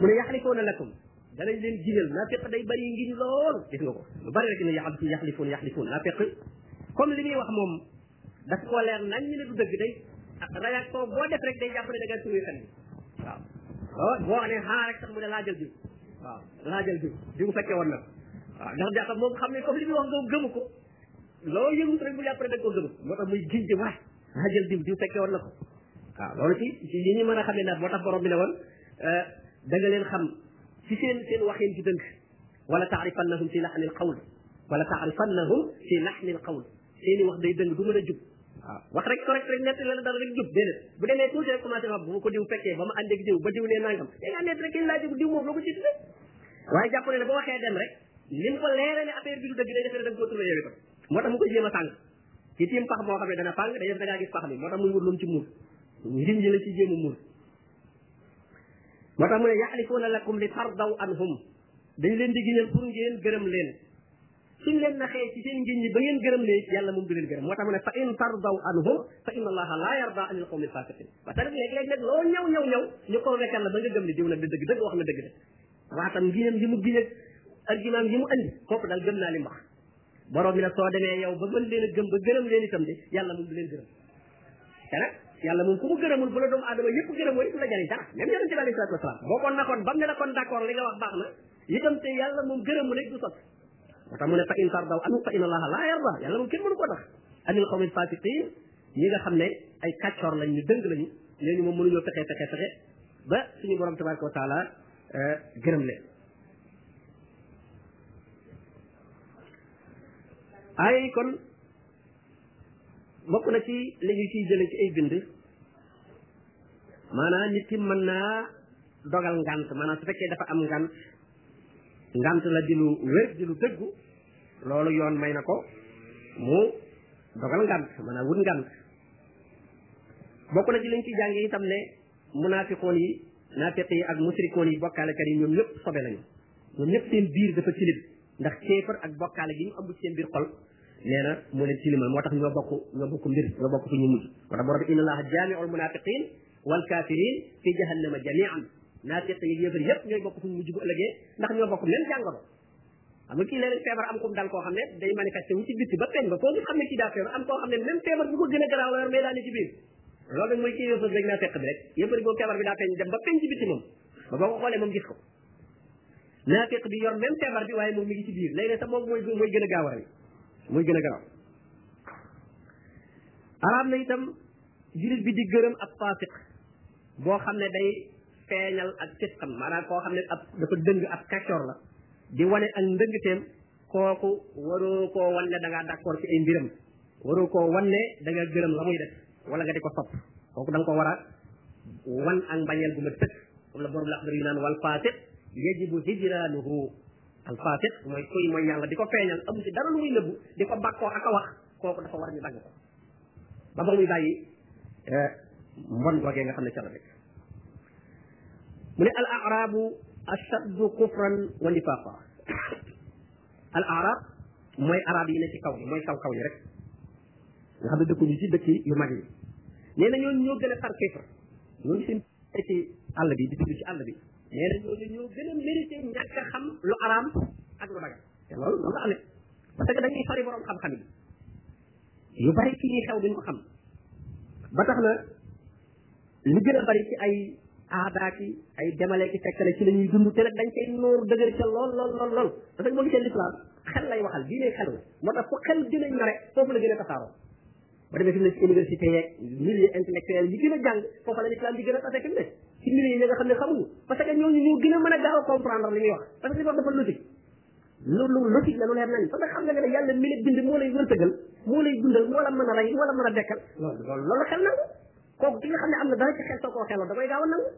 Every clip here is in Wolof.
mu ne yaxlifoona lakum danañ leen giñal naa fekk day bari ngiñ lool gis nga ko lu bari rek ne yaxlifoon yaxlifoon naa fekk comme li muy wax moom daf koo leer nañ ñu ne du dëgg day réaction boo def rek day jàpp ne da nga tuuti fen waaw oh, boo xam ne xanaa rek sax mu ne laa jël diw waaw laa jël diw diw fekkee woon na waaw ndax jàpp moom xam ne comme li muy wax nga gëmu ko loo yëngut rek bu jàpp rek da ko gëm moo tax muy giñ di waay naa jël diw diw fekkee woon na ko waaw loolu ci ci yi ñu mën a xamee nag moo tax borom bi ne woon euh, da nga leen xam ci seen seen waxin ci dënk wala taarifannahum fi laxnil qawl wala taarifannahum fi laxnil qawl seen i wax day dëng du mën a jub waaw wax rek correct rek nett la dara rek jub déedéet bu demee tuuti rek commencé wax bu ma ko diw fekkee ba ma ànd ak diw ba diw nee nangam da ngaa nett rek kenn laa jóg diw moom la ko ci tudde waaye jàpp ne ne ba waxee dem rek ni mu ko leere ne affaire bi du dëgg day defe ne da nga koo tourné yow itam moo tax mu koy jéem a sàng ci tiim pax moo xam ne dana pàng day def da ngaa gis pax mi moo tax muy wut lu mu ci muur ngin ji la ci jéem a muur moo tax mu ne yaxlifuuna lakum li tardaw anhum dañ leen di giñal pour ngeen gërëm leen suñ leen naxee ci seen ngiñ ñi ba ngeen gërëm leen yàlla moom du leen gërëm moo tax mu ne fa in tardaw anhum fa inna allaha la yarda an al qawmi fasiqin ba tax léeg-léeg nag loo ñëw ñëw ñëw ñu ko wekkal la ba nga gëm ni diw nag di dëgg dëgg wax na dëgg de waatam ngiram yi mu gileeg argument yi mu andi kooku daal gëm naa li mu wax borom bi nag soo demee yow ba mën leen a gëm ba gërëm leen itam de yàlla moom du leen gërëm te nag yàlla moom ku mu gërëmul bu la doomu aadama yëpp gërëmoo it du la jariñ dara même yonente bi alayhi salaatu wasalaam boo ko nakoon ba mu ne la kon d'accord li nga wax baax na itam te yàlla moom gërëmu rek du sot moo tax mu ne fa in tardaw anu fa in allaha laa yarda yàlla moom kenn mënu ko tax anil qawmil fasiqin ñi nga xam ne ay kàccoor lañ ñu dëng lañu ñooñu moom mënuñoo fexe fexe fexe ba suñu borom tabaraka wa taala euh, gërëm leen aaya yi kon bokk na ci li ñu ciy jële ci ay bind maanaam nit ki mën naa dogal ngant maanaam su fekkee dafa am ngant ngant la di lu wér di lu dëggu loolu yoon may na ko mu dogal ngànt maanaam wut ngànt bokk na ci lañ ci jànge itam ne munaafiqoon yi naafiq yi ak musrikoon yi bokkaalekat yi ñoom ñëpp sobe lañu ñoom ñëpp seen biir dafa tilim ndax kéefar ak bokkaale gi ñu ëmb ci seen biir xol nee na moo leen tilimal moo tax ñoo bokk ñoo bokk mbir ñoo bokk fi ñu mujj moo tax borom bi inna allaha jaamiul munafiqin wal kafirin fi jahannama jamian naafiq yi yéefar yëpp ñooy bokk fu ñu mujj bu ëllëgee ndax ñoo bokk même jàngoro xam nga kii léeg-léeg feebar am kum dal koo xam ne day manifesté wu ci bitti ba peñ ba koo gis xam ne kii daa feebar am koo xam ne même feebar bu ko gën a garaaw la yor mais daa ne ci biir loolu nag mooy kii yëfër rek naa fekk bi rek yëfër boobu feebar bi daa peñ dem ba peñ ci bitti moom ba boo ko xoolee moom gis ko naa fekk bi yor même feebar bi waaye moom mi ngi ci biir léeg-léeg sax boobu mooy mooy gën a gaaw a rey mooy gën a garaaw araam na itam julit bi di gërëm ab faasiq boo xam ne day feeñal ak fisqam maanaam koo xam ne ab dafa dëng ab kàccoor la di wane ak ndëngteem kooku waroo koo wan ne da ngaa d'accord ci ay mbiram waroo koo wan ne da nga gërëm la muy def wala nga di ko sopp kooku da nga ko war a wan ak mbañeel bu ma tëkk comme la borom la xadar yu naan wal faasiq yajibu hijraanuhu al faasiq mooy kuy mooy yàlla di ko feeñal amu ci dara lu muy nëbbu di ko bàkkoo ak a wax kooku dafa war ñu dagg ko ba ba muy bàyyi eh, mbon googee nga xam ne ca la nekk mu ne al arabu ashaddu kufran wa nifaqa al arab mooy arab yi ne ci kaw mooy kaw kaw yi rek nga xam ne dëkkuñu ci dëkk yu mag yi nee na ñooñu ñoo gën a tar kéefar ñooñu seen ci àll bi di dund ci àll bi nee na ñooñu ñoo gën a mérité ñàkk a xam lu araam ak lu dagan te loolu noonu la amee parce que dañuy fari borom xam-xam yi yu bari ci ñuy xew duñ ko xam ba tax na li gën a bari ci ay aadaaki ay demale ki tekkale ci la ñuy dund te nag dañ koy noor dëgër ca lool lool lool lool parce que boo gisee l'islam xel lay waxal diine xel la moo tax fu xel gën a ñore foofu la gën a tasaaroo ba demee fi mu ne ci université yeeg milieu intellectuel yi gën a jàng foofu la l'islam di gën a tase fi mu ne ci milieu yi nga xam ne xamuñu parce que ñooñu ñoo gën a mën a gaaw a comprendre li muy wax parce que li wax dafa logique lu lu lu ci la lu leer nañ fa nga xam ne ne yàlla mi la bind moo lay wërsëgal moo lay dundal moo la mën a rey moo la mën a dekkal loolu loolu loolu xel nangu kooku ki nga xam ne am na dara ci xel soo koo xeloon da koy gaaw a nangu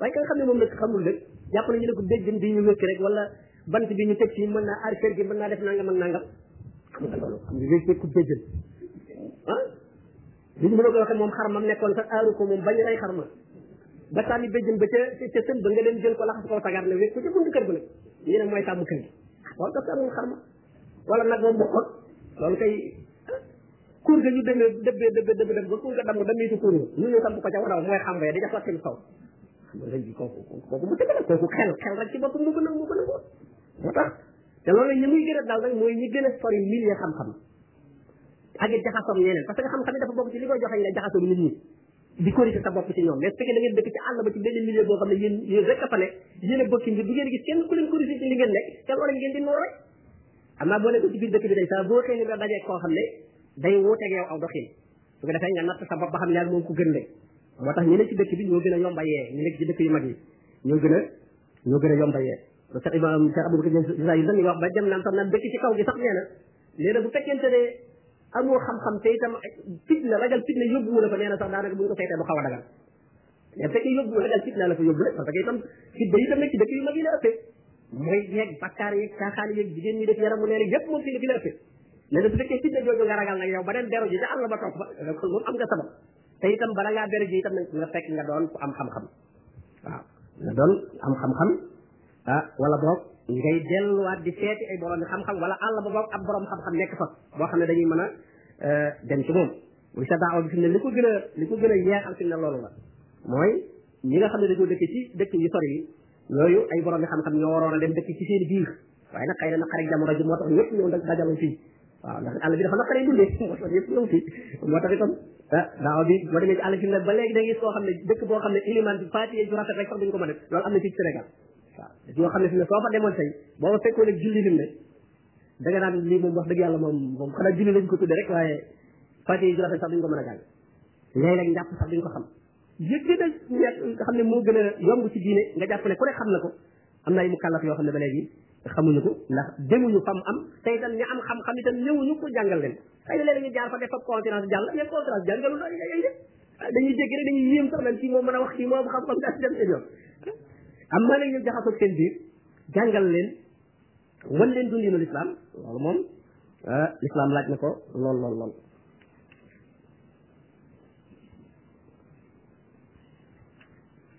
waaye ki nga xam ne moom nag xamul nag jàpp nañu ne ko béjjën bi ñu wékk rek wala bant bi ñu teg fii mën naa aar kër gi mën naa def nangam ak nangam xam nga loolu xam nga wékk ku béjjën ah li ñu bëgg a waxee moom xar ma nekkoon sax aaru ko moom bañ rey xar ma ba sànni béjjën ba ca ca sën ba nga dem jël ko laxas ko sagar ne wékk ko ca buntu kër ba nag ñu ne mooy sàmm kër gi waaw parce que amul xar ma wala nag moom bokkoon loolu kay kuur ga ñu demee dëbbee dëbbee dëbbee dëbbee ba kuur ga damm damiitu kuur ñu ñu samp ko ca waraw mooy xam nga di ca sotti lu saw xam nga léegi kooku kooku bu tëgg la kooku xel xel rek ci boppam mu gën a mu gën a moo tax te loolu ñu muy gën a dal rek mooy ñi gën a sori milieu xam-xam ak it jaxasoom ñeneen parce que xam-xam dafa bokk ci li koy joxe nga jaxasoom nit ñi di corriger sa bopp ci ñoom mais su fekkee da ngeen dëkk ci àll ba ci benn milieu boo xam ne yéen yéen rek a fa nekk yéen a bokki mbir du ngeen gis kenn ku leen corriger ci li ngeen nekk te loolu ngeen di noor rek am naa boo nekk ci biir dëkk bi day saa boo xëy ne nga dajee koo xam ne day wuuteeg yow aw doxin su ko defee nga natt sa bopp ba xam ne moom ku gën lañ moo tax ñu nekk ci dëkk bi ñoo gën a yomba yee ñu nekk ci dëkk yu mag yi ñoo gën a ñoo gën a yomba yee Cheikh Ibrahima Cheikh Aboubacar Jazaï dañuy wax ba dem naan sax naan dëkk ci kaw gi sax nee na nee na bu fekkente ne amoo xam-xam te itam fitna ragal fitna yóbbu la fa nee na sax daanaka bu ñu ko seetee du xaw a dagal mais bu fekkee yóbbu ragal fitna la fa yóbbu la parce que itam fitna yi tam nag ci dëkk yu mag yi la ëppee mooy yeeg bakkaar yeeg caaxaan yeeg jigéen ñi def yaramu nee yëpp moom fii la fi la ëppee nee na bu fekkee fitna jooju nga ragal nag yow ba dem beru ji ca àll ba toog fa kon moom am nga sabab te itam bala ngaa beru ji itam nag nga fekk nga doon ku am xam-xam waaw nga doon am xam-xam ah wala boog ngay delluwaat di seeti ay borom xam-xam wala àll ba boog ab borom xam-xam nekk fa boo xam ne dañuy mën a euh, dem ci moom bu sa daawa bi fi ne li ko gën a li ko gën a yeexal fi ne loolu la mooy ñi nga xam ne dañoo dëkk ci dëkk yu sori yi yooyu ay borom xam-xam ñoo waroon a dem dëkk ci seen biir waaye nag xëy na naqari jamono ji moo tax ñëpp ñëw dajaloo fii waaw ndax àll bi dafa naqaree dundee moo tax yëpp ñëw fii moo tax itam ah daaw bi boo demee ci àll fi mu ne ba léegi da ngay gis koo xam ne dëkk boo xam ne iliman bi fatiye ju rafet rek sax duñ ko mën a loolu am na fii ci Sénégal waaw ñoo xam ne fi mu ne soo fa demoon tey boo ma fekkoon ak julli fi mu ne da nga naan lii moom wax dëgg yàlla moom moom xanaa julli lañ ko tuddee rek waaye fatiye ju rafet sax duñ ko mën a jàng léeg-léeg njàpp sax duñ ko xam yëg gën a nga xam ne moo gën a yomb ci diine nga jàpp ne ku ne xam na ko am na ay mu kàllaf yoo xam ne ba léegi xamuñu ko ndax demuñu fam am te itam ñi am xam-xam itam ñëwuñu ko jàngal leen xëy na léeg-léeg ñu jaar fa def fa conférence jàll mais conférence jàngalu la yooyu yëpp ah, dañuy dégg rek dañuy yéem sax naan kii moo mën a wax kii moo am xam-xam daal dem seen yoon am maa nag ñu jaxasoo seen biir jàngal leen wan leen dundinu lislaam loolu moom ah, lislaam laaj na ko lool lool lool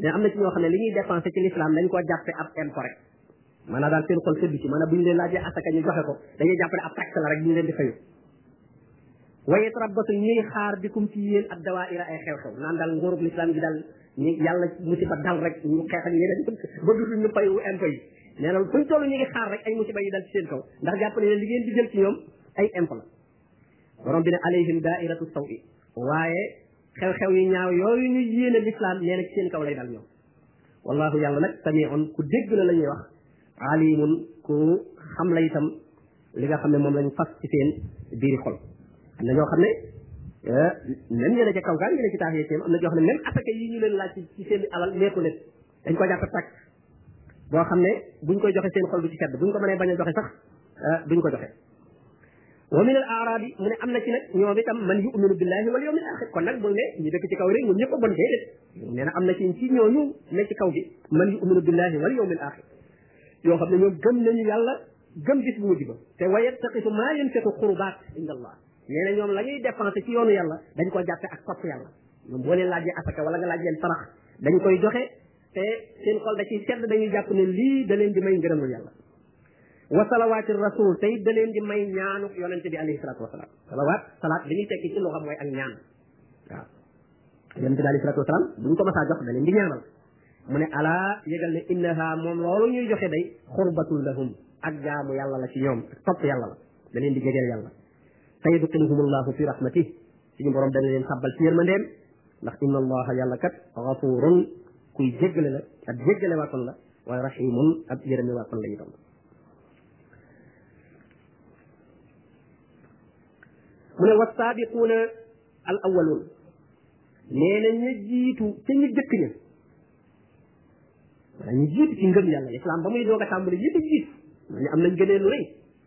mais am na ci ñoo xam ne li ñuy dépensé ci l'islam dañ koo jàppe ab impôt rek maanaam daal seen xol seddu ci maanaam bu ñu leen laajee asaka ñu joxe ko dañuy jàpp ne ab taxe la rek ñu leen di fayu waaye tarabbasu ñuy xaar di kum ci yéen ak dawaayira ay xew-xew naan daal nguurub l'islam gi daal ñu yàlla musiba dal rek ñu xeex ak ñeneen ba dutu ñu fayu impôt yi nee na fuñ toll ñu ngi xaar rek ay musiba yi dal ci seen kaw ndax jàpp ne li ngeen di jël ci ñoom ay impôt la borom bi ne alayhim daairatu sawi waaye xew-xew yu ñaaw yooyu ñu yéene lislaam nee na ci seen kaw lay dal ñoom wallahu yàlla nag samiun ku dégg la la ñuy wax alimun ku xam la itam li nga xam ne moom lañ fas ci seen biiri xol am na ñoo xam ne eh, même ñene ca kaw gaa ñene ci taax yi am na ñoo xam ne même asaka yi ñu leen laaj ci seen alal neeku leen dañ ko jàpp tax boo xam ne buñ koy joxe seen xol du ci sedd buñ ko mënee bañ a joxe sax euh, duñ ko joxe wa min al aarabi mu ne am na ci nag ñoom itam man yuminu billahi wal yawmil axir kon nag bul ne ñu dëkk ci kaw rek ñoom ñëpp a bon déedéet nee na am na ci ci ñooñu ne ci kaw gi man yuminu billahi wal yawmil axir yoo xam ne ñoom gëm nañu yàlla gëm bis bu mujj ba te wa yattaqisu maa yanfiqu qurbaat inda allah nee na ñoom la ñuy dépensé ci yoonu yàlla dañ ko jàppe ak topp yàlla ñoom boo leen laajee asaka wala nga laaj leen sarax dañ koy joxe te seen xol da ciy sedd dañuy jàpp ne lii da leen di may ngërëmul yàlla wa salawaati rasul te it da leen di may ñaanu yonente bi alayhi salaatu wasalaam salawaat salaat bi ñuy tekki ci loo xam mooy ak ñaan waaw yonente bi alayhi salaatu wasalaam bu ñu ko masaa jox da leen di ñaanal mu ne alaa yëgal ne innaha moom loolu ñuy joxe day xurbatun lahum ak jaamu yàlla la ci ñoom ak topp yàlla la da leen di jegeel yàlla sayudxiluhum allahu fi rahmatih suñu borom dana leen sàbbal ci yërmandeem ndax inna allaha yàlla kat gafurun kuy jéggale la ab jéggale waakoon la waaye rahimun ab yërëme waakoon la itam mu ne wasaabiquuna al awwaluun nee na ñu jiitu ca ñu jëkk ña wala ñu jiitu ci ngëm yàlla lislaam ba muy doog a tàmbali yëpp jiitu ñu am nañ gënee lu rëy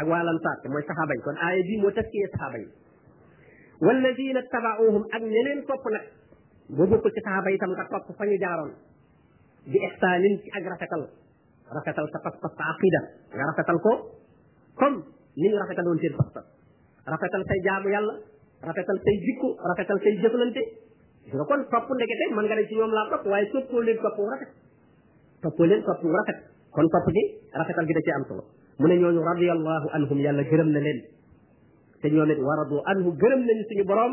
ak waa lansaar te mooy saxaaba yi kon aaya bii moo taskiyee saxaaba yi walladina tabaauhum ak ña leen topp nag boo bokkul ci saxaaba yi tam nga topp fa ñu jaaroon bi ihsaanin ci ak rafetal rafetal sa pas-pas sa aqida nga rafetal ko comme ni ñu rafetaloon seen pas-pas rafetal say jaamu yàlla rafetal say jikko rafetal say jëflante gis nga kon topp ndekete mën nga ne ci ñoom laa topp waaye soppoo leen topp rafet toppoo leen topp mu rafet kon topp gi rafetal gi da cee am solo mu ne ñooñu radiyallahu anhum yàlla gërëm na leen te ñoom it waradu anhu gërëm nañu suñu borom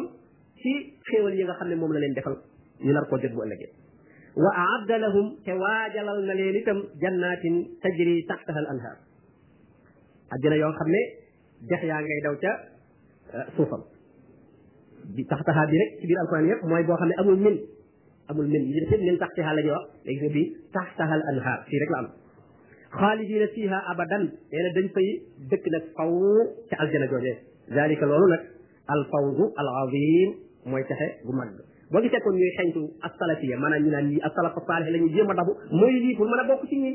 ci xéewal yi nga xam ne moom la leen defal ñu nar koo jot bu ëllëgee wa aadda lahum te waajalal na leen itam jannatin tajri taxtaha al anhaar àjjana yoo xam ne dex yaa ngay daw ca euh, suufam bi taxtaha bi rek ci biir alquran yëpp mooy boo xam ne amul min amul min yi seen min taxtiha la ñuy wax léegi nga bii taxtaha al anhaar fii rek la am xaalidina fiha abadan nee na dañ fay dëkk nag faw ca aljana joojee zalika loolu nag al fawzu al azim mooy texe gu mag boo gisee kon ñuy xeñtu asalafiya maanaam ñu naan ñi asalafa saalih la ñuy jéem a dabu mooy lii pour mën a bokk ci ñi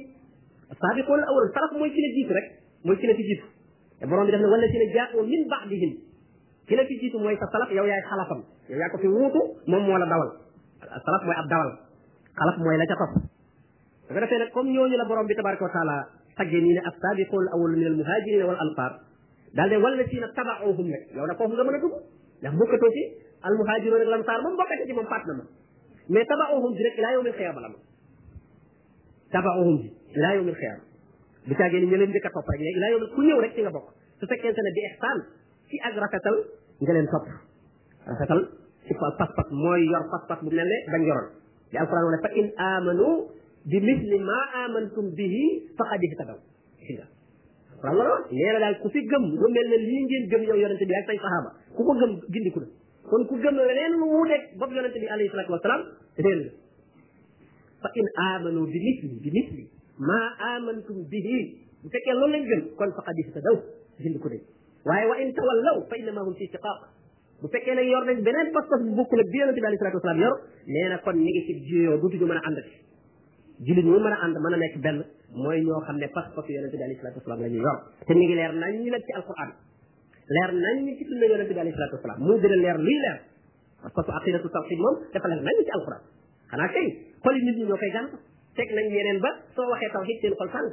saabiqoon al awal salaf mooy ci la jiitu rek mooy ci la ci jiitu te borom bi def ne wala ci la jaa'oo min ba'dihim ki la fi jiitu mooy sa salaf yow yaay xalafam yow yaa ko fi wuutu moom moo la dawal salaf mooy ab dawal xalaf mooy la ca topp dafa defee nag comme ñooñu la borom bi tabaraka wa taala tagge nii ne as saabiqoon awal min al muhajirina wal ansaar daal de wala si na tabaxuhum rek yow nag foofu nga mën a dugg ndax bokkatoo ci al muhaajiroon ak lansaar moom bokkate ci moom faat na ma mais tabaxuhum ji rek ilaa yawmil xiyaama la ma tabaxuhum ji ilaa yawmil xiyaama bu caagee ni ñu leen njëkk a topp rek ilaa yawmil ku ñëw rek ci nga bokk su fekkente ne bi ihsaan ci ak rafetal nga leen topp rafetal ci fa pas-pas mooy yor pas-pas bu mel ne bañ yoroon li alquran wala fa in amanu bi misli ma amantum bihi faqad ihtadaw si nga alquran wala nee na daal ku fi gëm lu mel ne lii ngeen gëm yow yonente bi ak say sahaba ku ko gëm gindiku na kon ku gëm leneen lu wuuteeg bopp yonente bi alayhi salatu wasalaam réer nga fa in amanu bi misli bi misli ma amantum bihi bu fekkee loolu lañ gëm kon faqad ihtadaw gindiku nañ waaye wa in tawallaw fa innama hum fi shiqaq bu fekkee nag yor nañ beneen pas-pas bu bokkul ak bi yonente bi alayhi salaatu wasalaam yor nee na kon ñi ngi ci jiyoo duutu ñu mën a ànd ci jullit ñu mën a ànd mën a nekk benn mooy ñoo xam ne pas-pasu yonente bi alayhi salaatu wasalaam la ñuy yor te mi ngi leer nañ ñu nag ci alquran leer nañ ñu ci sunna yonente bi alayhi salaatu wasalaam muy gën a leer luy leer pas-pasu aqidatu tawxid moom dafa leer nañ ci alquran xanaa kay xoli nit ñi ñoo koy gànt teg nañ yeneen ba soo waxee tawxid seen xol sànq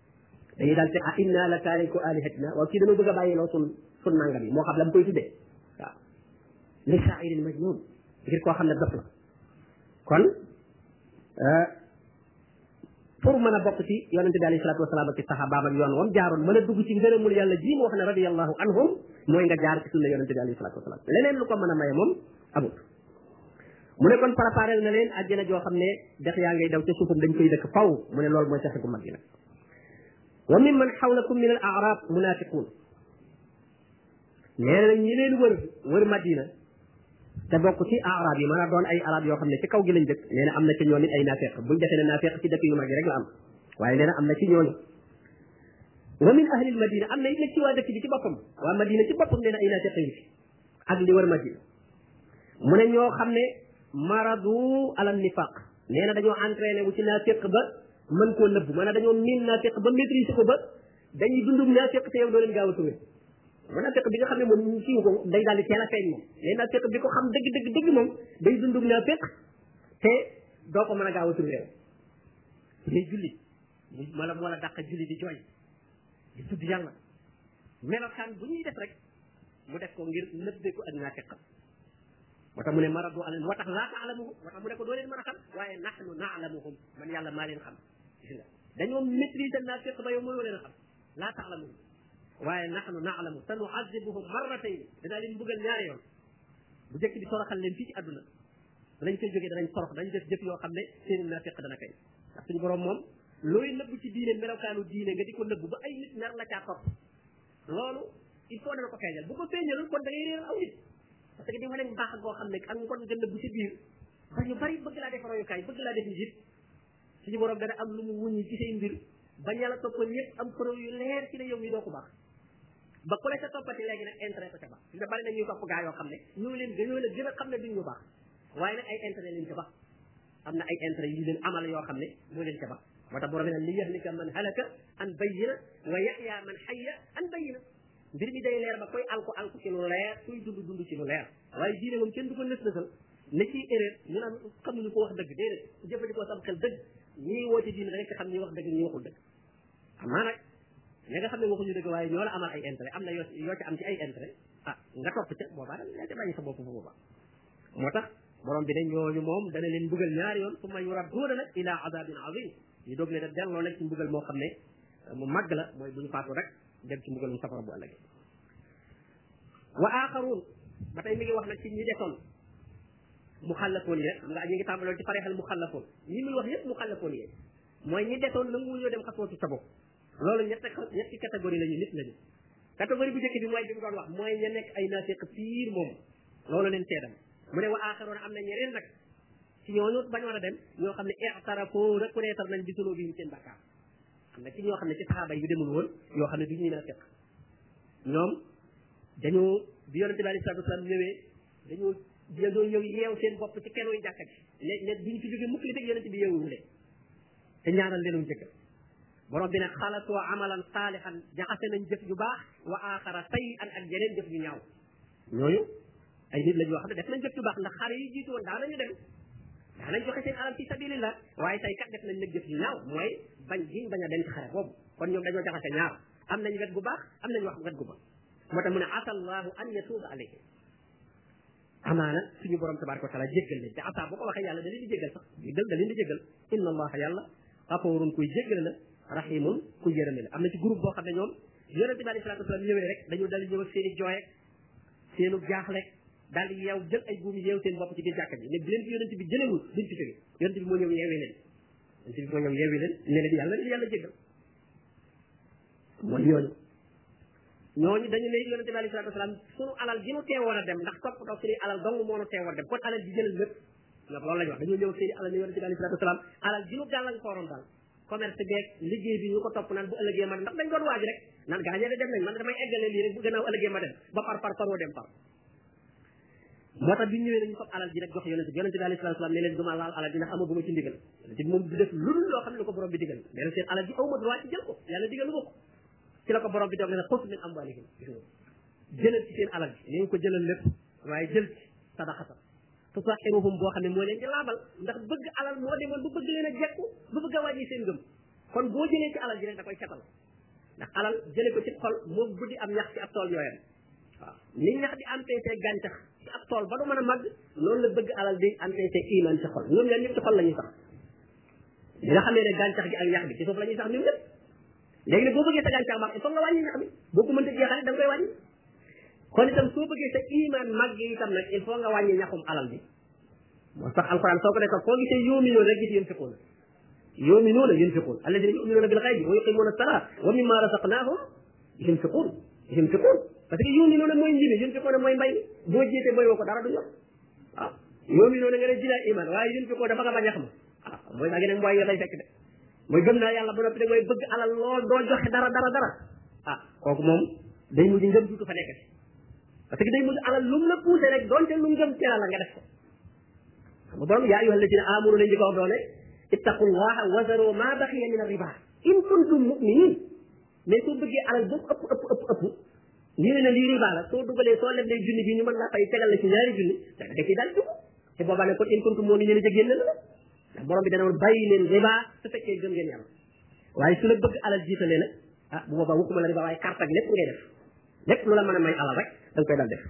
dañuy daal te a inna la taariku alihatina waaw kii dañoo bëgg a bàyyi loo sun sun nangam yi moo xam la mu koy tuddee waaw li shaa'irin majnuun ngir koo xam ne dof la kon euh, pour mën a bokk ci yonente bi alayhi salaatu wasalaam ak ci saxaabaam ak yoon wam jaaroon mën a dugg ci ngërëmul yàlla ji mu wax ne radiyallahu anhum mooy nga jaar ci sunna yonente bi alayhi salaatu wasalaam leneen lu ko mën a maye moom amul mu ne kon préparel na leen àjjana joo xam ne dex yaa ngay daw ca suufam dañ koy dëkk faw mu ne loolu mooy texe gu mag gi nag wa min man xawlakum min al arab munafiqun nee na ñi leen wër wër madina te bokk ci arab yi maanaam doon ay arab yoo xam ne ci kaw gi lañ dëkk nee na am na ci ñoom it ay naafeq buñ defee ne naafeq ci dëkk yu mag yi rek la am waaye nee na am na ci ñooñu wa min ahli al madina am na it nag ci waa dëkk bi ci boppam waa madina ci boppam nee na ay naafeq yi fi ak li wër Madina mu ne ñoo xam ne maradu ala nifaq nee na dañoo entraîné wu ci naafiq ba mën koo nëbb maanaam dañoo miin naafiq ba maîtrise ko ba dañuy dundum naafiq te yow doo leen gaaw a tuwe mu naafiq bi nga xam ne moom ñu siiw ko day daal di teel a feeñ moom mais naafiq bi ko xam dëgg dëgg dëgg moom day dundum naafiq te doo ko mën a gaaw a tuwe yow day julli maanaam wala dàq julli di jooy di tudd yàlla melokaan bu ñuy def rek mu def ko ngir nëbbe ko ak ñàkk xam moo tax mu ne maradu alan wa tax laa taalamuhum moo tax mu ne ko doo leen mën a xam waaye nahnu naalamuhum man yàlla maa leen xam gis nga dañoo maîtriser naa fekk ba yow mënoo leen a xam laa taalamuhum waaye nahnu naalamu sa nu azibuhum marratayn danaa leen mbugal ñaari yoon bu njëkk bi toroxal leen fii ci àdduna danañ koy jógee danañ torox dañ def jëf yoo xam ne seen naa fekk dana kay ndax suñu borom moom looy nëbb ci diine melokaanu diine nga di ko nëbb ba ay nit nar la caa topp loolu il faut dana ko feeñal bu ko feeñalul kon da ngay réeral aw nit parce que di wane baax goo xam ne ak ngon gën a bu ci biir ba ñu bari bëgg laa def royukaay bëgg laa def njiit suñu borom dana am lu mu wuññi ci say mbir ba ñala toppoon ñëpp am preuve yu leer ci ne yow mi doo ko baax ba ku la ca toppati léegi nag intérêt ko ca baax da bari na ñuy topp gaa yoo xam ne ñoo leen dañoo la gën a xam ne duñ ñu baax waaye nag ay intérêt lañ ca baax am na ay intérêt yu ñu leen amal yoo xam ne moo leen ca ba moo tax borom naan li yahlika man halaka an bayyina wa yaxya man xayya an bayyina mbir mi day leer ba koy alku alku ci lu leer kuy dund dund ci lu leer waaye diine moom kenn du ko nës nësal ne ci erreur ñu naan xamuñu ko wax dëgg déedéet jëfandikoo sam xel dëgg ñii woo ci diine da nga xam ñi wax dëgg ñi waxul dëgg amaa nag ñi nga xam ne waxuñu dëgg waaye ñoo la amal ay intérêt am na yoo yoo ci am ci ay intérêt ah nga topp ca boobaa da nga ca bàyyi sa bopp bu boobaa moo tax borom bi ne ñooñu moom dana leen mbugal ñaari yoon su ma yuradduuna nag ila azabin azim ñu doog leen a delloo nag ci mbugal moo xam ne euh, mu màgg la mooy bu ñu faatu rek dem ci mbugalum safara bu ëllëgee wa aaxaruun ba tey mi ngi wax nag ci ñi desoon mu xàllafoon yi rek xam nga ñu ngi tàmbaloon ci pareexal mu xàllafoon ñi muy wax yëpp mu xàllafoon yi mooy ñi desoon nanguwuñoo dem xasootu sa bopp loolu ñett ñetti catégorie lañu nit lañu catégorie bu njëkk bi mooy bi mu doon wax mooy ña nekk ay naafiq piir moom loolu leen seedam mu ne wa aaxaroon am na ñeneen nag ci ñooñu bañ war a dem ñoo xam ne i'tarafu reconnaître nañ bi solo bi ñu seen bakkaar am na ci ñoo xam ne ci saxaaba yu demul woon yoo xam ne du ñuy naafiq ñoom dañoo bi yonente bi alei salatu wasalaam ñëwee dañoo dañoo ñëw yeew seen bopp ci kenuy jàkka ji ne ne duñ fi jóge mukk li dëgg yonente bi yeewuwule te ñaanal leen njëkk borom bi ne xalatoo amalan saalihan jaxase nañ jëf ju baax wa aaxara say an ak yeneen jëf ju ñaaw ñooñu ay nit la ñu wax ne def nañ jëf ju baax ndax xare yi jiitu woon daa nañu dem daa nañ joxe seen alal fi sabilillah waaye tey kat def nañ nag jëf ju ñaaw mooy bañ giñ bañ a dem ci xare boobu kon ñoom dañoo jaxase ñaar am nañ wet gu baax am nañ wax wet gu ba moo tax mu ne asallahu an yatuuba alayhim amaana suñu borom tabaraka wa taala jéggal leen te ataa boo ko waxee yàlla da leen di jéggal sax jéggal da leen di jéggal inna allah yàlla xafoorun kuy jéggal la rahimun kuy yërëme la am na ci groupe boo xam ne ñoom yonente bi alayhi salatu wasalam ñëwee rek dañu dal ñëw ak seen i jooy ak seenu jaaxle daal di yeew jël ay buum yeew seen bopp ci biir jàkka ji ne bi leen fi yonente bi jëlewul duñ fi jóge yonente bi moo ñëw yeewee leen yonente bi moo ñëw yeewee leen ne leen yàlla leen yàlla jéggal mooy yoonu ñooñu dañu ne yonente bi alayhi salaatu wasalaam sunu alal ji nu teewoon a dem ndax topp topp suñuy alal dong moo nu teewoon dem kon alal ji jëlal lépp ndax loolu lañu wax dañoo ñëw seen alal ne yonente bi alayhi salaatu wasalaam alal ji nu gàllankooroon daal commerce beeg liggéey bi ñu ko topp naan bu ëllëgee ma dem ndax dañ doon waaj rek naan gaa ñee de dem nañ man damay eggale lii rek bu gannaaw ëllëgee ma dem ba par par paroo dem par moo tax bi ñëwee nañu fab alal ji rek jox yonente bi yonente bi alayhi salaatu wasalaam ne leen duma laal alal ji ndax amaguma ci ndigal yonente bi moom du def lu dul loo xam ne lu ko borom bi digal mais seen alal ji aw ma droit ci jël ko yàlla digalu ma ko ci la ko borom bi dog ne xus min amwalihim gis nga jëlal ci seen alal bi ni ko jëlal lépp waaye jël ci sadaxata tusaxiruhum boo xam ne moo leen di laabal ndax bëgg alal moo demoon bu bëgg leen a jekku bu bëgg a wàññi seen gëm kon boo jëlee ci alal ji rek da koy setal ndax alal jële ko ci xol moom bu di am ñax ci ab tool ñooyam waaw ni ñax di empêché gàncax ci ab tool ba du mën a màgg loolu la bëgg alal di empêché iman ci xol ñoom ñaar ñëpp ci xol la ñuy sax li nga xamee ne gàncax gi ak ñax bi ci suuf la ñuy sax ñoom ñëpp léegi nag boo bëggee sa gàncax baax il faut nga wàññi ñax mi boo ko mënta jeexale da nga koy wàññi kon itam soo bëggee sa iman màgg itam nag il faut nga wàññi ñaxum alal bi moo tax alquran soo ko defee foo gisee yóomi noonu rek gis yéen fiquun yóomi noonu yéen fiquun alladina yuminuna bil xaybi wa yuqimuna sala wa mimma rasaqnahum yéen fiquun yéen fiquun parce que yóomi noonu mooy nji mi yéen fiquun mooy mbay mi boo jiitee béy woo ko dara du ñor ah yow mi noonu nga ne jilaa iman waaye yun fi ko dafa nga bañ a xam ah mooy maa ngi ne mooy nga lay fekk de mooy gëm naa yàlla ba noppi da ngay bëgg alal lool doo joxe dara dara dara ah kooku moom day mujj ngëm duutu fa nekkati parce que day mujj alal lu mu la poussé rek donte lu ngëm teel la nga def ko xam nga borom yaa ayyuha alladina amanu lañ di ko wax doone ittaqullaha wazaru ma baqiya min arriba in kuntum muminin mais soo bëggee alal boobu ëpp ëpp ëpp ëpp ñu ne la lii riba la soo dugalee soo leblee junni bi ñu mën laa fay tegal la ci ñaari junni da nga ci daal dugg te boobaa ne kon in kuntum moo ni ñene jëgéen na la ndax borom bi dana woon bàyyi leen riba su fekkee gëm ngeen yàlla waaye su la bëgg alal jiitalee nag ah bu boobaa waxuma la riba waaye carte ak lépp ngay def lépp lu la mën a may alal rek da nga koy dal def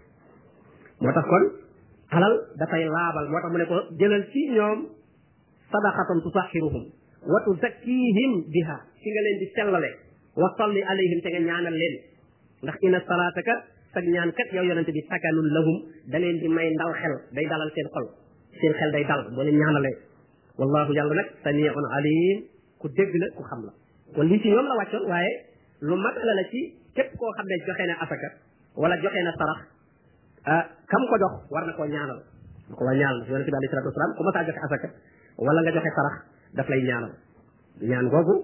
moo tax kon alal dafay laabal moo tax mu ne ko jëlal ci ñoom sadaqatan tusaxiruhum wa tuzakkihim biha ci nga leen di sellale wa salli alayhim te nga ñaanal leen ndax inna salaataka sag ñaan kat yow yonente bi sakanun lahum da leen di may ndaw xel day dalal seen xol seen xel day dal boo leen ñaanalee wallahu yàlla nag samiun alim ku dégg la ku xam la kon lii ci ñoom la wàccoon waaye lu matala la ci képp koo xam ne joxe na asaka wala joxe na sarax ah, kam ko jox war na koo ñaanal na ko war ñaanal ndax yonente bi alayhi salatu wasalaam ku ma saa joxe asaka wala nga joxe sarax daf lay ñaanal ñaan googu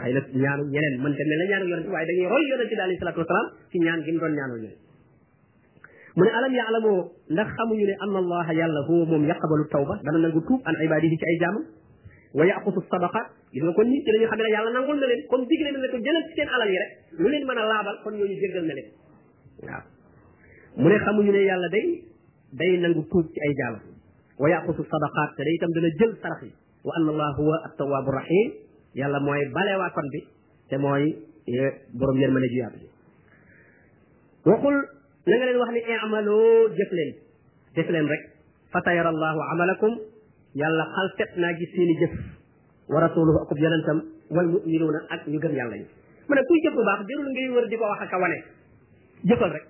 xëy na ñaanu ñeneen mën te mel na ñaanu yonente waaye dañuy roy yonente bi alayhi salatu wasalaam ci ñaan gi mu doon ñaanal ñooy mu ne alam yaalamoo ndax xamuñu ne anna allaha yàlla huwa moom yaqbalu tawba dana nangu tuub an ibadihi ci ay jaamam wa yaqusu sadaqa gis nga kon nit ñi dañu xam ne yàlla nangul na leen comme digle na ne ko jëlal ci seen alal yi rek lu leen mën a laabal kon ñooñu jéggal na leen waaw mu ne xamuñu ne yàlla day day nangu tuub ci ay jaam wa yaqusu sadaqaat te day itam dana jël sarax yi wa anna allah huwa attawaabu rahim yàlla mooy balewaa kon bi te mooy eh, borom yërmande ju yaatu waxul na nga leen wax ni i'maloo jëf leen def leen rek fa sayara allahu amalakum yàlla xalfet naa gis seeni jëf wa rasuluhu akub yonentam wal muminuuna ak ñu gëm yàlla ñi mu ne kuy jëf lu baax jërul ngay wër di ko wax ak a wane jëfal rek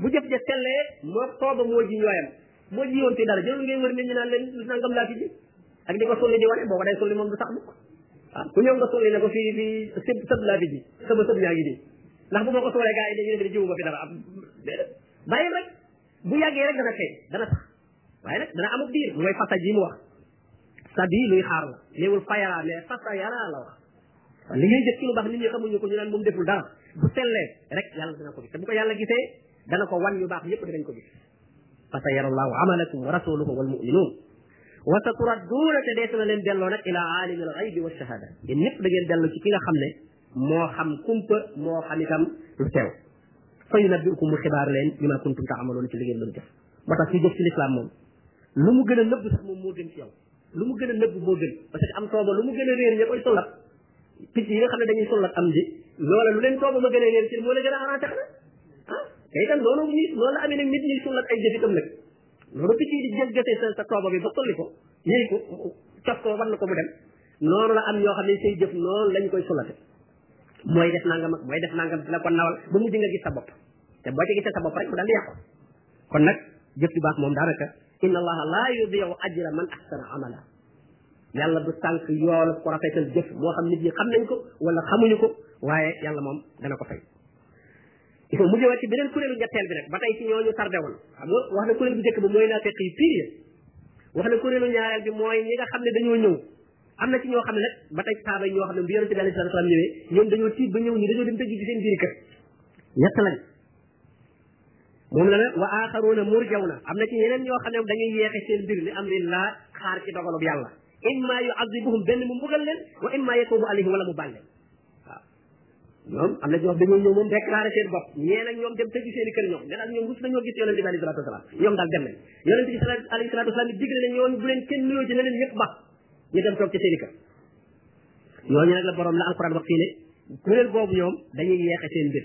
bu jëf ja sellee moo tooba moo ji ñooyam moo ji yoon fi dara jërul ngay wër nit ñi naan leen nangam laa fi ji ak di ko sulli di wane booba day sulli moom du sax mukk waaw ah, ku ñëw nga sulli ne ko fii fii sëb sëb laa fi ji sëba sëb yaa ngi nii ndax bu ma ko suulee gars yi dañu ne jiwu ma fi dara am déedéet bàyyi rek bu yàggee rek dana feeñ dana sax waaye nag dana amub diir mooy fasa ji mu wax sa bii luy xaar la néewul fayaraa mais fa sa yaraa la wax li ngay jëf ci lu baax nit ñi xamuñu ko ñu naan moom deful dara bu sellee rek yàlla dina ko gis te bu ko yàlla gisee dana ko wan yu baax yépp dinañ ko gis fa sa yara allahu amalakum wa rasuluhu wal muminuun wa sa turadduuna te dees na leen delloo nag ila aalimi al xaybi wa shahada yéen ñëpp da ngeen dellu ci ki nga xam ne moo xam kumpa moo xam itam lu teew fa yunabbiukum mu xibaar leen bi ma kuntum taamaloon ci li ngeen doon jëf moo tax ci jëf ci lislaam moom lu mu gën a nëbb sax moom moo gën ci yow lu mu gën a nëbb moo gën parce que am tooba lu mu gën a réer ña koy sollat picc yi nga xam ne dañuy sollat am ji loola lu leen tooba ma gën a réer ci moo la gën a arrangé xanaa ah te itam loolu ñi loolu la amee nag nit ñi sollat ay jëf itam nag loolu picc yi di jël jëfee sa sa tooba bi ba solli ko yëy ko cof ko war na ko mu dem noonu la am ñoo xam ne say jëf noonu lañ koy solate mooy def nangam ak mooy def nangam dina ko nawal ba mujj nga gis sa bopp te boo ci gisee sa bopp rek mu daal di yàqu kon nag jëf ju baax moom daanaka inna allaha laa yudiu ajra man ahsana amala yàlla du sànq yoolu ko rafetal jëf moo xam nit ñi xam nañ ko wala xamuñu ko waaye yàlla moom dana ko fay il faut mu ñëwaat ci beneen kuréelu ñetteel bi nag ba tey ci ñooñu tardé woon xam nga wax na kuréel bu njëkk ba mooy naa fekk yi pire wax na kuréelu ñaareel bi mooy ñi nga xam ne dañoo ñëw am na ci ñoo xam ne nag ba tey saaba yi ñoo xam ne bi yonente bi alayhi salaam ñëwee ñoom dañoo tiit ba ñëw ñi dañoo dem tëj ci seen biir kër ñett lañ moom la ne wa aaxaruuna murjawna am na ci yeneen ñoo xam ne dañuy yeexe seen mbir li am leen laa xaar ci dogalub yàlla imma yu azibuhum benn mu mbugal leen wa imma yatuubu alayhim wala mu bàlle waaw ñoom am na ñoo dañoo ñëw moom déclaré seen bopp ñee nag ñoom dem tëju seen i kër ñoom nga daal ñoom rus nañoo gis yonente bi alayhi salatu wasalaam ñoom daal dem nañ yonente bi alayhi salatu wasalaam bi digle ne ñooñu bu leen kenn nuyoo ci ne leen ñëpp ba ñu dem toog ci seen i kër ñooñu nag la borom la alquran wax fii ne kuréel boobu ñoom dañuy yeexe seen mbir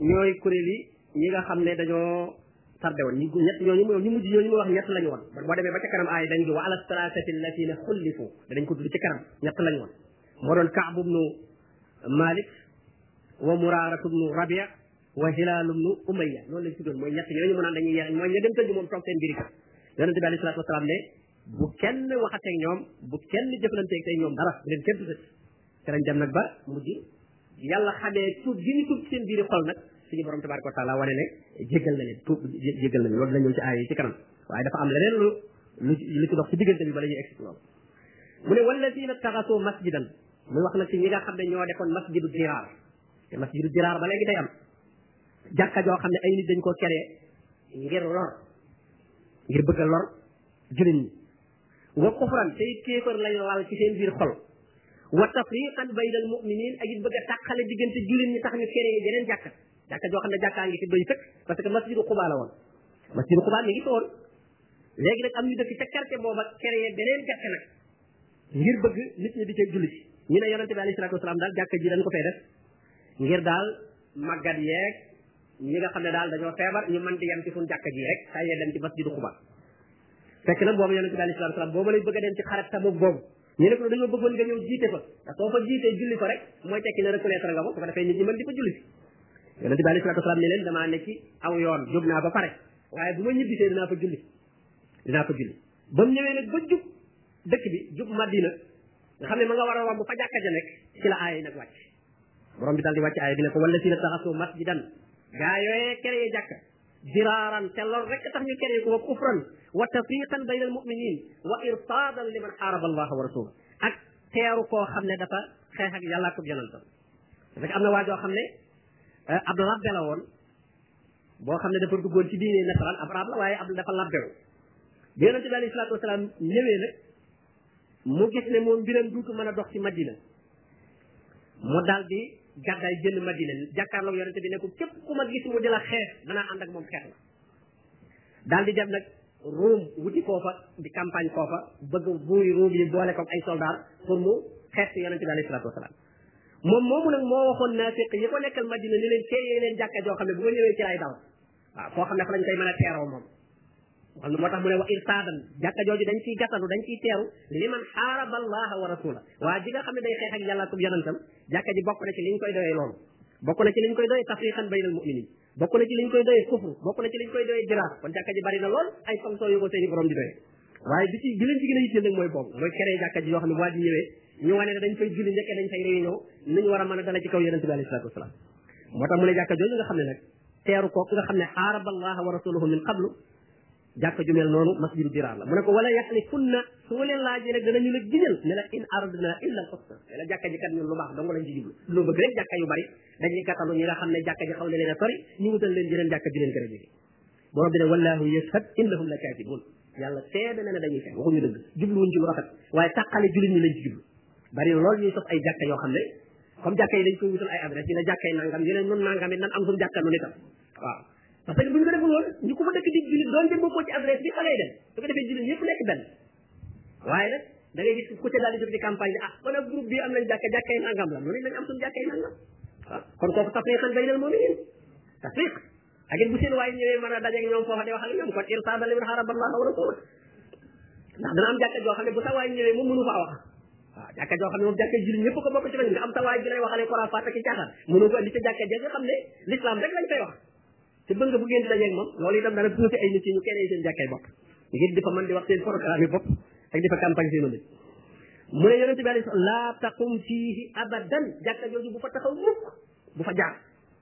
ñooy kuréel yi ñi nga xam ne dañoo tardé woon ñu ñett ñooñu mu ñu mujj ñooñu mu wax ñett lañu woon boo demee ba ca kanam aay dañ di wa ala salaasati allatina xullifu danañ ko tudd ci kanam ñett lañu woon moo doon Kaab ibnu Malik wa Muraara ibnu Rabia wa Hilaal ibnu Umayya loolu lañ tuddoon mooy ñett ñooñu mu naan dañuy yeex mooy ña dem tëdd moom toog seen biir yonente bi alayhi salaatu wasalaam ne bu kenn waxateeg ñoom bu kenn jëflanteeg tey ñoom dara bu leen kenn tuddati te lañ dem nag ba mujj yàlla xamee tuub gi ñu tuub ci seen biiri xol nag suñu borom tabaraka wa taala wane ne jéggal na leen tuub jéggal na leen loolu dina ñëw ci aay yi ci kanam waaye dafa am leneen lu lu lu ci dox ci diggante bi bala ñuy egsi loolu mu ne walladina taxasoo masjidan muy wax nag ci ñi nga xam ne ñoo defoon masjidu diraar te masjidu diraar ba léegi day am jàkka joo xam ne ay nit dañ koo créé ngir lor ngir bëgg a lor jullit ñi wa kufran te it kéefar lañ laal ci seen biir xol wa tafriqan bayna al muminin ak it bëgg a tàqale diggante jullit ñi tax ñu créé jeneen jàkka jàkka joo xam ne jàkkaa ngi fi doy sëkk parce que masjidu Quba la woon masjidu Quba mi ngi fi woon léegi nag am ñu dëkk ca quartier booba créé beneen jàkka nag ngir bëgg nit ñi di cay julli ci ñu ne yonente bi alayhi salatu wasalaam daal jàkka ji dañ ko fay def ngir daal màggat yeeg ñi nga xam ne daal dañoo feebar ñu mën di yem ci suñ jàkka ji rek saa yee dem ci masjidu Quba fekk nag boobu yonente bi alayhi salaatu salaam boobu lay bëgg a dem ci xarat Tabuk boobu ñu ne ko dañoo bëggoon nga ñëw jiite fa ndax soo fa jiitee julli fa rek mooy tekki ne reconnaître nga ko su ko defee nit ñi mën di fa julli si yonente bi alayhi salaatu salaam ne leen damaa ne ci aw yoon jóg naa ba pare waaye bu ma ñibbisee dinaa fa julli dinaa fa julli ba mu ñëwee nag ba jub dëkk bi jub Madina nga xam ne ma nga war a romb fa jàkka ja nekk ci la aaya yi nag wàcc borom bi daal di wàcc aaya bi ne ko wala si na taxasoo masjidan gaa yooyee créé jàkka diraaran te lool rek tax ñu créé ko wa kufran wa tafriqan bayna al muminin wa irsaadan liman xaaraba allaha wa rasulah ak teeru koo xam ne dafa xeex ak yàlla ko yonentam parce que am na waa joo xam ne euh, ab labbe la woon boo xam ne dafa duggoon ci diine nasaraan ab arab la waaye ab dafa labbewu bi yonente bi alayhi salaatu wasalaam ñëwee nag mu gis ne moom mbiram duutu mën a dox ci madina mu daal di gàddaay jënd madina jàkkaarloog yonente bi ne ko képp ku ma gis mu di la xeex danaa ànd ak moom xeex la daal di dem nag ruum wuti foofa di campagne foofa bëgg buuri ruum yi boole ko ay soldat pour mu xeex si yonente bi alayhi salaatu wasalaam moom moomu nag moo waxoon naafiq yi ko nekkal madina ni leen téye leen jàkka joo xam ne bu ma ñëwee ci lay daw waaw foo xam ne fa lañ koy mën a teeroo moom xam ne moo tax mu ne wa irsaadan jàkka jooju dañ ciy gasalu dañ ciy teeru li man xaaraba allaha wa rasula waa ji nga xam ne day xeex ak yàlla ak yonentam jàkka ji bokk na ci liñ koy doyee loolu bokk na ci liñ koy doyee tafriqan baynal muminin bokk na ci liñ koy doyee kufru bokk na ci liñ koy doyee jiraaf kon jàkka ji bari na lool ay fonction yu ko seeni borom di doyee waaye bi ci bi leen ci gën a yitteel nag mooy boobu mooy créé jàkka ji yoo xam ne waa ji ñëwee ñu wane ne dañ fay julli njëkkee dañ fay réunion ni ñu war a mën a dala ci kaw yonente bi alayhi salaatu wasalaam moo tax mu ne jàkka jooju nga xam ne nag teeru ko nga xam ne xaaraba allaha wa rasuluhu min qablu jàkka ju mel noonu masjidu diraar la mu ne ko wala yaxlifunna su ma leen laajee nag danañu la giñal ne la in aradna illa alxusna ne la jàkka ji kat ñun lu baax dong lañ ci jublu loo bëgg rek jàkka yu bari dañuy gàttalu ñi nga xam ne jàkka ji xaw na leen a sori ñu wutal leen jeneen jàkka ji leen gën a jege borom bi ne wallahu yashhad innahum la kaatibun yàlla seede na ne dañuy fen waxuñu dëgg jubluwuñ ci lu rafet waaye tàqale jullit ñi lañ ci jublu bari na loolu ñuy sos ay jàkka yoo xam ne comme jàkka yi dañ koy wutal ay adresse yi la jàkka yi nangam ñu ne nun nangam it nan am suñu jàkka nu nitam waaw parce que bu ñu ko deful woon ñu ko fa dëkk di jullit doon jëm bokkoo ci adresse bi fa ngay dem su ko defee jullit yëpp nekk benn waaye nag da ngay gis ku ca daal di jóg di campagne ne ah kon ak groupe bi am nañ jàkka jàkka yi nangam la noonu nañ am suñu jàkka yi nangam waaw kon kooku tafriqan baynal mu'minin tafriq ak it bu seen waay ñëwee mën a dajeeg ñoom foofa di wax ak ñoom kon irsaada liman haraba allaha wa rasulah ndax dana am jàkka joo xam ne bu sa waay ñëwee moom mënu faa wax waaw jàkka joo xam ne moom jàkka jullit ñëpp ko bokk ci lañ nga am sa waay ji lay waxalee Coran Fatick ci caaxaan mënu ko indi ci jàkka ja nga xam ne l'islam rek lañ fay wax te bëgg nga bu ngeen di dajeeg moom loolu itam dana tuuti ay nit yi ñu keneen seen jàkkay bopp ngir di fa mën di wax seen programme yi bopp ak di fa campagne seen nit mu ne yonente bi alayhi laa taqum fiihi abadan jàkka jooju bu fa taxaw mukk bu fa jaar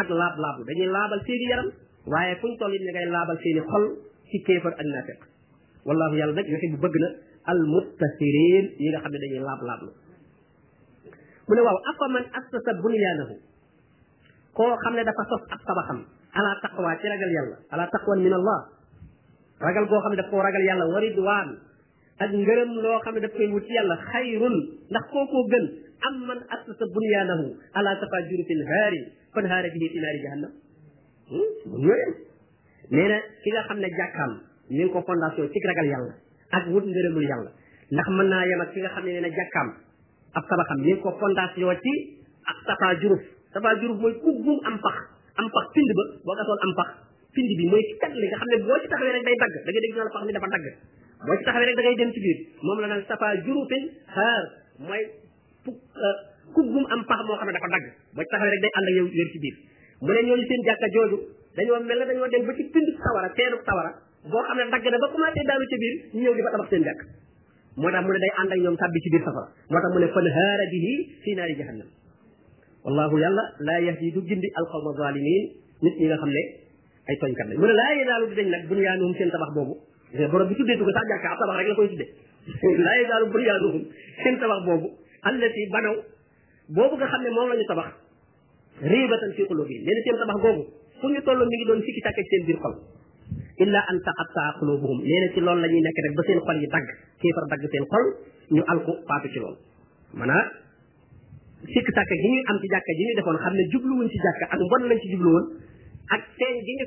ak laab laablu dañuy laabal seeni yaram waaye fuñ toll it ña ngay laabal seeni xol ci kéefar ak naafeq wallahu yàlla nag yoxe bu bëgg na al muttasirin ñi nga xam ne dañuy laab laablu mu ne waaw afa man assasa bunyaanahu koo xam ne dafa sos ab tabaxam ala taqwa ci ragal yàlla ala taqwan min allah ragal goo xam ne daf koo ragal yàlla waridwaan ak ngërëm loo xam ne daf koy wut ci yàlla xayrun ndax kookoo gën am man assasa bunyaanahu ala safa jurufin haari fan haara bihi fi naari jahannam hmm? nee na ki nga xam ne jàkkaam ñu ngi ko fondation ci ragal yàlla ak wut ngërëmul yàlla ndax mën naa yem ak ki nga xam ne nee na jàkkaam ab tabaxam ñu ngi ko fondation ci ak safa juruf safa juruf mooy ku am pax am pax pind ba boo gasoon am pax pind bi mooy ci tàgg li nga xam ne boo ci taxawee rek day dagg da ngay dégg naa la foo xam ne dafa dagg boo ci taxawee rek da ngay dem ci biir moom la naan safa jurufin xaar mooy pu euh, kuggum am pax moo xam ne dafa dagg boo ci taxawee rek day ànd ak yow wér ci biir mu ne ñooñu seen jàkka jooju dañoo mel ne dañoo dem ba ci pindu sawara teeru sawara boo xam ne dagg na ba commencé daanu ci biir ñu ñëw di fa tabax seen jàkk moo tax mu ne day ànd ak ñoom tàbbi ci biir safara moo tax mu ne fan haara bihi fii naari jahannam wallahu yàlla laa yahdi du gindi alqawma zalimin nit ñi nga xam ne ay tooñkat lañ mu ne laa yezaalu di dañ nag bunyaanuhum seen tabax boobu borom bi tuddee tu ko sax jàkka ab tabax rek la koy tuddee laa yezaalu bunyaanuhum seen tabax boobu allati banaw boobu nga xam ne moom la ñu tabax riibatan fi qulubihim nee na seen tabax googu fu ñu toll mi ngi doon sikki sàkk ci seen biir xol illa an taqattaa qulubuhum nee na ci loolu la ñuy nekk rek ba seen xol yi dagg kéefar dagg seen xol ñu alku faatu ci loolu maanaam sikk sàkk gi ñuy am ci jàkka ji ñu defoon xam ne jubluwuñ ci jàkka ak mbon lañ ci jubluwoon ak seen gi ñu